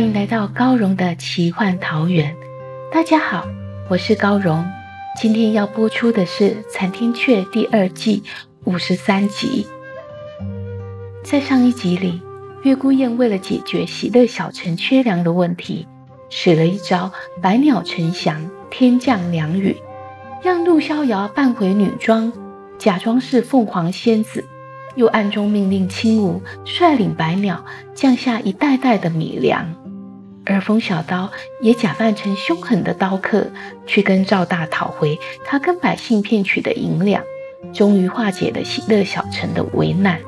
欢迎来到高荣的奇幻桃源。大家好，我是高荣。今天要播出的是《残天阙》第二季五十三集。在上一集里，月孤雁为了解决喜乐小城缺粮的问题，使了一招“百鸟呈祥，天降良雨”，让陆逍遥扮回女装，假装是凤凰仙子，又暗中命令青梧率领百鸟降下一袋袋的米粮。而风小刀也假扮成凶狠的刀客，去跟赵大讨回他跟百姓骗取的银两，终于化解了喜乐小城的危难。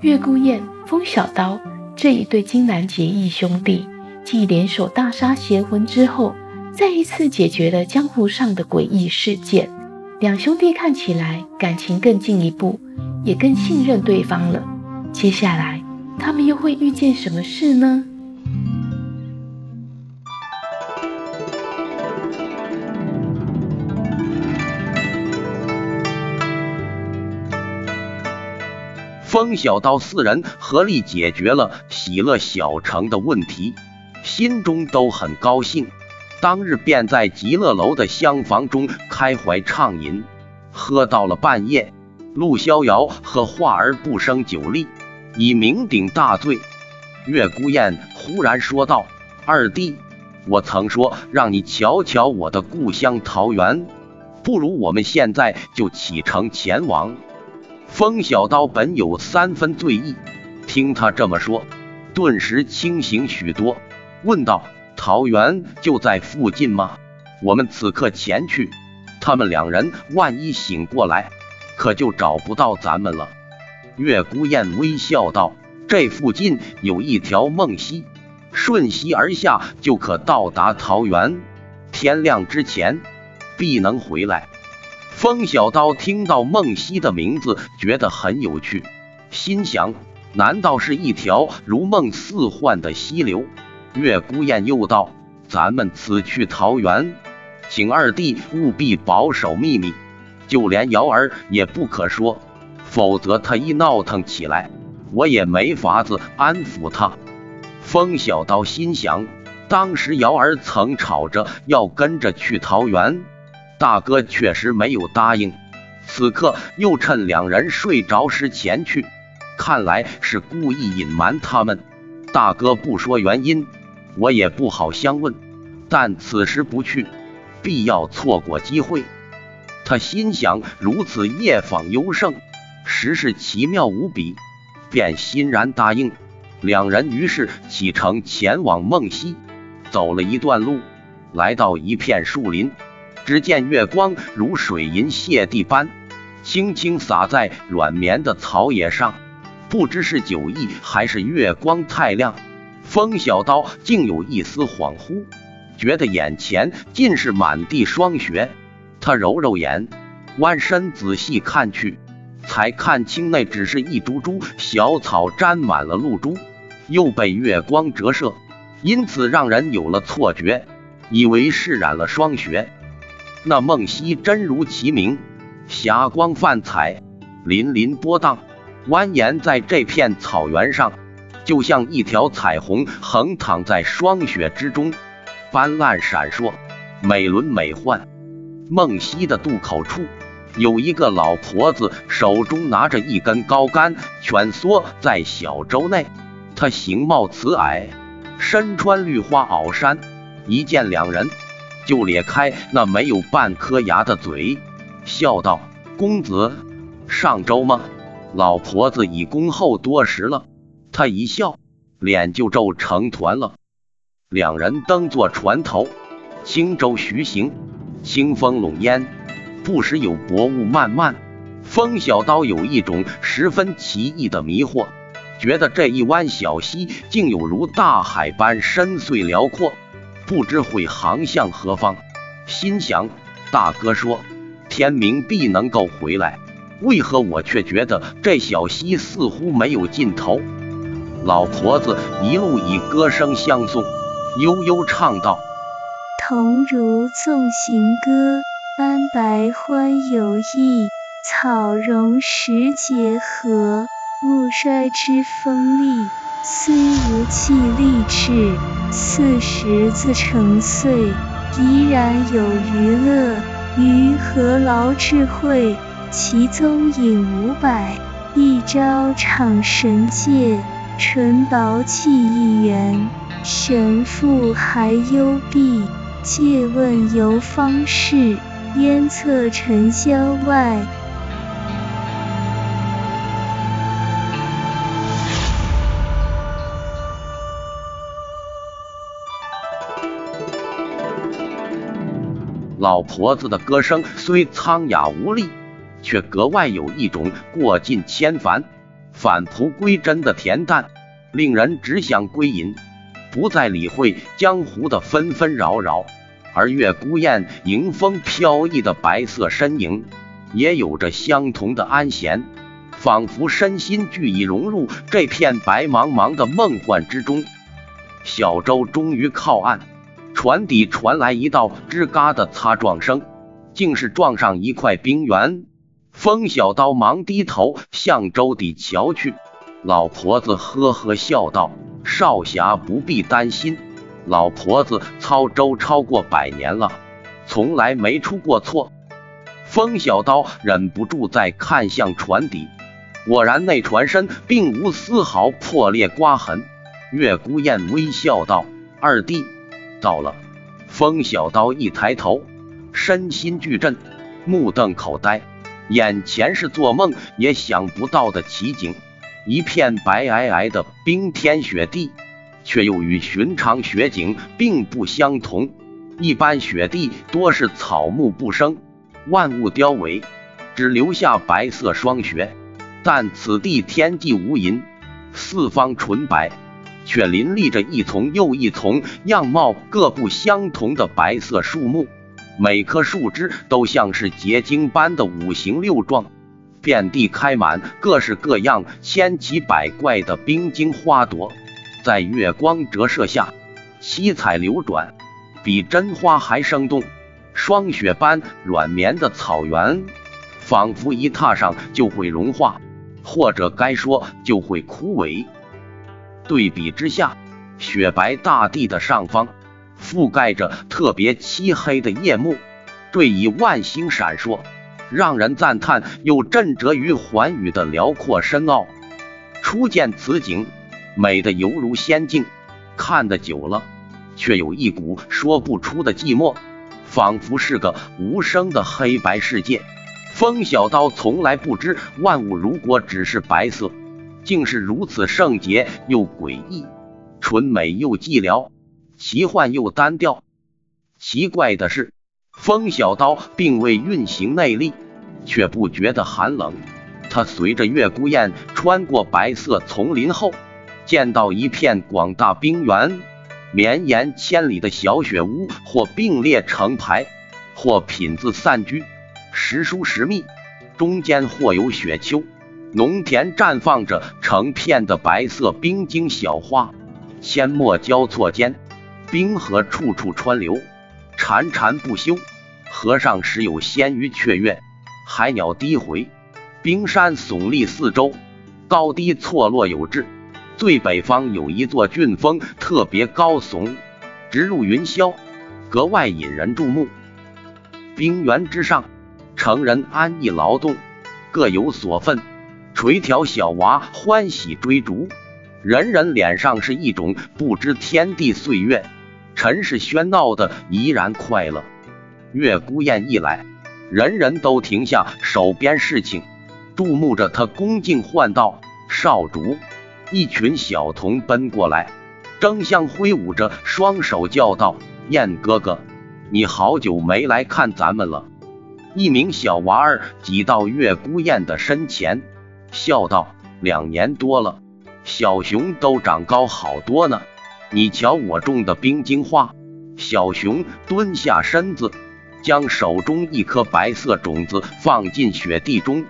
月孤雁、风小刀这一对金兰结义兄弟，继联手大杀邪魂之后，再一次解决了江湖上的诡异事件。两兄弟看起来感情更进一步，也更信任对方了。接下来，他们又会遇见什么事呢？风小刀四人合力解决了喜乐小城的问题，心中都很高兴。当日便在极乐楼的厢房中开怀畅饮，喝到了半夜。陆逍遥和画儿不胜酒力，已酩酊大醉。月孤雁忽然说道：“二弟，我曾说让你瞧瞧我的故乡桃源，不如我们现在就启程前往。”风小刀本有三分醉意，听他这么说，顿时清醒许多，问道：“桃园就在附近吗？我们此刻前去，他们两人万一醒过来，可就找不到咱们了。”月孤雁微笑道：“这附近有一条梦溪，顺溪而下就可到达桃园，天亮之前必能回来。”风小刀听到梦溪的名字，觉得很有趣，心想：难道是一条如梦似幻的溪流？月孤雁又道：“咱们此去桃园，请二弟务必保守秘密，就连瑶儿也不可说，否则他一闹腾起来，我也没法子安抚他。”风小刀心想：当时瑶儿曾吵着要跟着去桃园。大哥确实没有答应，此刻又趁两人睡着时前去，看来是故意隐瞒他们。大哥不说原因，我也不好相问。但此时不去，必要错过机会。他心想，如此夜访幽胜，实是奇妙无比，便欣然答应。两人于是启程前往梦溪，走了一段路，来到一片树林。只见月光如水银泻地般，轻轻洒在软绵的草野上。不知是酒意还是月光太亮，风小刀竟有一丝恍惚，觉得眼前尽是满地霜雪。他揉揉眼，弯身仔细看去，才看清那只是一株株小草沾满了露珠，又被月光折射，因此让人有了错觉，以为是染了霜雪。那梦溪真如其名，霞光泛彩，粼粼波荡，蜿蜒在这片草原上，就像一条彩虹横躺在霜雪之中，斑斓闪烁，美轮美奂。梦溪的渡口处，有一个老婆子，手中拿着一根高杆，蜷缩在小舟内。她形貌慈蔼，身穿绿花袄衫，一见两人。就咧开那没有半颗牙的嘴，笑道：“公子上周吗？老婆子已恭候多时了。”他一笑，脸就皱成团了。两人登坐船头，轻舟徐行，清风笼烟，不时有薄雾漫漫。风小刀有一种十分奇异的迷惑，觉得这一湾小溪竟有如大海般深邃辽阔，不知会航向何方。心想：大哥说天明必能够回来，为何我却觉得这小溪似乎没有尽头？老婆子一路以歌声相送。悠悠唱道：“桐如纵行歌，斑白欢有意。草荣时节和，物衰之风力。虽无气力至，四十自成岁，依然有余乐。于何劳智慧？其踪影五百，一朝敞神界，纯薄气一元。”神父还幽闭，借问游方士，烟侧尘嚣外。老婆子的歌声虽苍哑无力，却格外有一种过尽千帆、返璞归真的恬淡，令人只想归隐。不再理会江湖的纷纷扰扰，而月孤雁迎风飘逸的白色身影，也有着相同的安闲，仿佛身心俱已融入这片白茫茫的梦幻之中。小舟终于靠岸，船底传来一道吱嘎的擦撞声，竟是撞上一块冰原。风小刀忙低头向舟底瞧去，老婆子呵呵笑道。少侠不必担心，老婆子操舟超过百年了，从来没出过错。风小刀忍不住再看向船底，果然那船身并无丝毫破裂刮痕。月孤雁微笑道：“二弟到了。”风小刀一抬头，身心俱震，目瞪口呆，眼前是做梦也想不到的奇景。一片白皑皑的冰天雪地，却又与寻常雪景并不相同。一般雪地多是草木不生，万物凋萎，只留下白色霜雪。但此地天际无垠，四方纯白，却林立着一丛又一丛样貌各不相同的白色树木，每棵树枝都像是结晶般的五行六状。遍地开满各式各样、千奇百怪的冰晶花朵，在月光折射下，七彩流转，比真花还生动。霜雪般软绵的草原，仿佛一踏上就会融化，或者该说就会枯萎。对比之下，雪白大地的上方，覆盖着特别漆黑的夜幕，缀以万星闪烁。让人赞叹又震慑于寰宇的辽阔深奥。初见此景，美的犹如仙境；看得久了，却有一股说不出的寂寞，仿佛是个无声的黑白世界。风小刀从来不知万物如果只是白色，竟是如此圣洁又诡异，纯美又寂寥，奇幻又单调。奇怪的是。风小刀并未运行内力，却不觉得寒冷。他随着月孤雁穿过白色丛林后，见到一片广大冰原，绵延千里的小雪屋，或并列成排，或品字散居，时疏时密。中间或有雪丘，农田绽放着成片的白色冰晶小花，阡陌交错间，冰河处处穿流。潺潺不休，河上时有仙鱼雀跃，海鸟低回，冰山耸立四周，高低错落有致。最北方有一座峻峰，特别高耸，直入云霄，格外引人注目。冰原之上，成人安逸劳动，各有所分，垂髫小娃欢喜追逐，人人脸上是一种不知天地岁月。尘世喧闹的怡然快乐。月孤雁一来，人人都停下手边事情，注目着他恭敬唤道：“少主！”一群小童奔过来，争相挥舞着双手叫道：“燕哥哥，你好久没来看咱们了。”一名小娃儿挤到月孤雁的身前，笑道：“两年多了，小熊都长高好多呢。你瞧我种的冰晶花。”小熊蹲下身子，将手中一颗白色种子放进雪地中。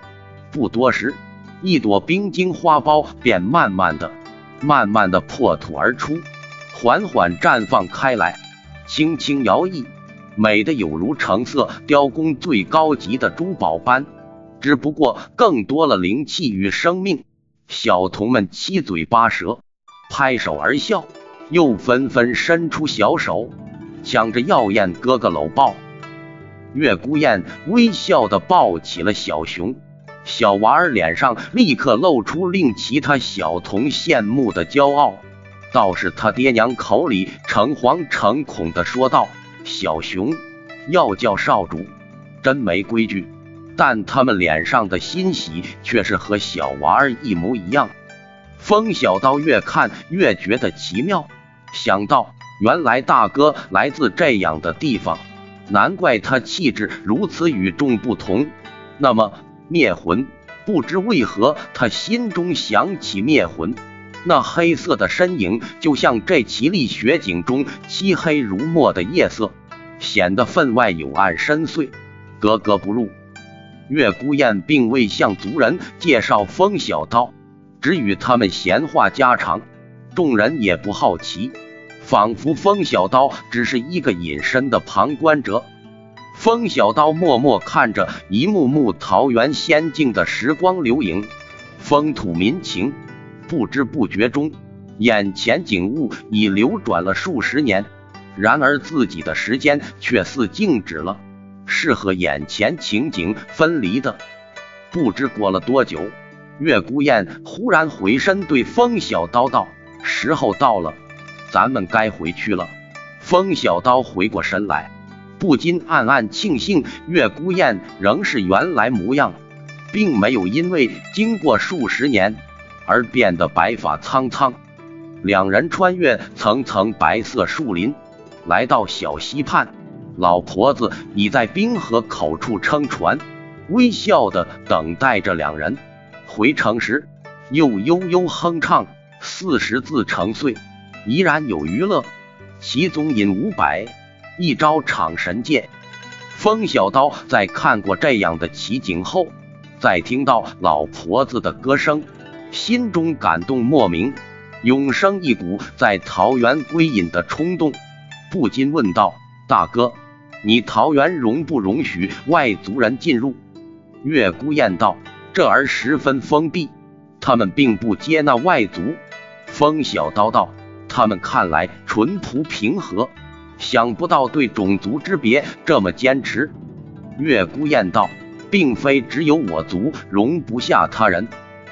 不多时，一朵冰晶花苞便慢慢的、慢慢的破土而出，缓缓绽放开来，轻轻摇曳，美的有如成色雕工最高级的珠宝般。只不过更多了灵气与生命。小童们七嘴八舌，拍手而笑，又纷纷伸出小手。抢着耀燕哥哥搂抱，月孤雁微笑的抱起了小熊，小娃儿脸上立刻露出令其他小童羡慕的骄傲。倒是他爹娘口里诚惶诚恐的说道：“小熊要叫少主，真没规矩。”但他们脸上的欣喜却是和小娃儿一模一样。风小刀越看越觉得奇妙，想到。原来大哥来自这样的地方，难怪他气质如此与众不同。那么灭魂，不知为何他心中想起灭魂，那黑色的身影就像这绮丽雪景中漆黑如墨的夜色，显得分外幽暗深邃，格格不入。月孤雁并未向族人介绍风小刀，只与他们闲话家常，众人也不好奇。仿佛风小刀只是一个隐身的旁观者。风小刀默默看着一幕幕桃源仙境的时光流影，风土民情，不知不觉中，眼前景物已流转了数十年，然而自己的时间却似静止了，是和眼前情景分离的。不知过了多久，月孤雁忽然回身对风小刀道：“时候到了。”咱们该回去了。风小刀回过神来，不禁暗暗庆幸月孤雁仍是原来模样，并没有因为经过数十年而变得白发苍苍。两人穿越层层白色树林，来到小溪畔，老婆子已在冰河口处撑船，微笑的等待着两人。回城时，又悠悠哼唱四十字成岁。怡然有余乐，其中引五百，一招场神剑。风小刀在看过这样的奇景后，再听到老婆子的歌声，心中感动莫名，涌生一股在桃园归隐的冲动，不禁问道：“大哥，你桃园容不容许外族人进入？”月孤雁道：“这儿十分封闭，他们并不接纳外族。”风小刀道。他们看来淳朴平和，想不到对种族之别这么坚持。月孤雁道，并非只有我族容不下他人，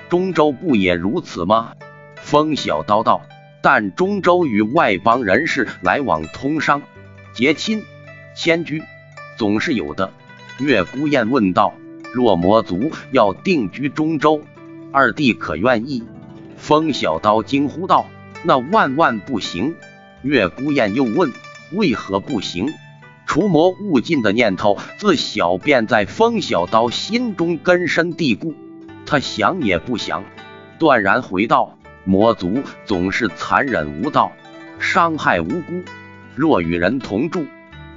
中州不也如此吗？风小刀道，但中州与外邦人士来往通商、结亲、迁居，总是有的。月孤雁问道，若魔族要定居中州，二弟可愿意？风小刀惊呼道。那万万不行！月孤雁又问：“为何不行？”除魔勿尽的念头自小便在风小刀心中根深蒂固，他想也不想，断然回道：“魔族总是残忍无道，伤害无辜。若与人同住，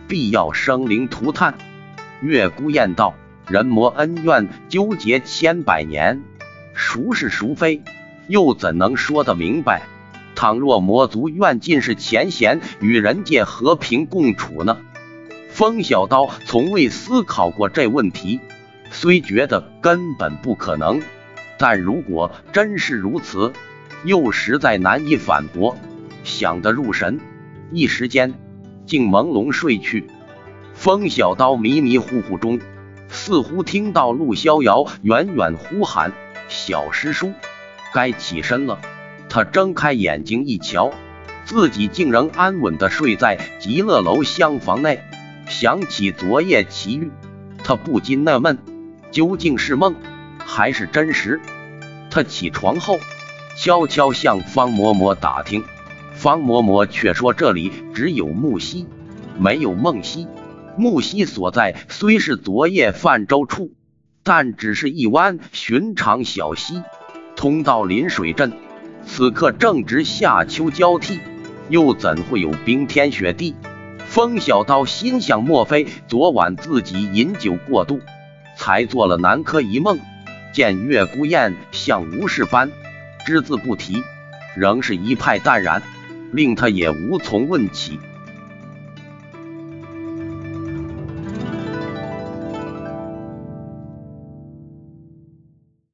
必要生灵涂炭。”月孤雁道：“人魔恩怨纠结千百年，孰是孰非，又怎能说得明白？”倘若魔族愿尽是前嫌，与人界和平共处呢？风小刀从未思考过这问题，虽觉得根本不可能，但如果真是如此，又实在难以反驳。想得入神，一时间竟朦胧睡去。风小刀迷迷糊糊中，似乎听到陆逍遥远远呼喊：“小师叔，该起身了。”他睁开眼睛一瞧，自己竟然安稳地睡在极乐楼厢房内。想起昨夜奇遇，他不禁纳闷：究竟是梦还是真实？他起床后，悄悄向方嬷嬷打听，方嬷嬷却说这里只有木溪，没有梦溪。木溪所在虽是昨夜泛舟处，但只是一湾寻常小溪，通到临水镇。此刻正值夏秋交替，又怎会有冰天雪地？风小刀心想：莫非昨晚自己饮酒过度，才做了南柯一梦？见月孤雁像无事般只字不提，仍是一派淡然，令他也无从问起。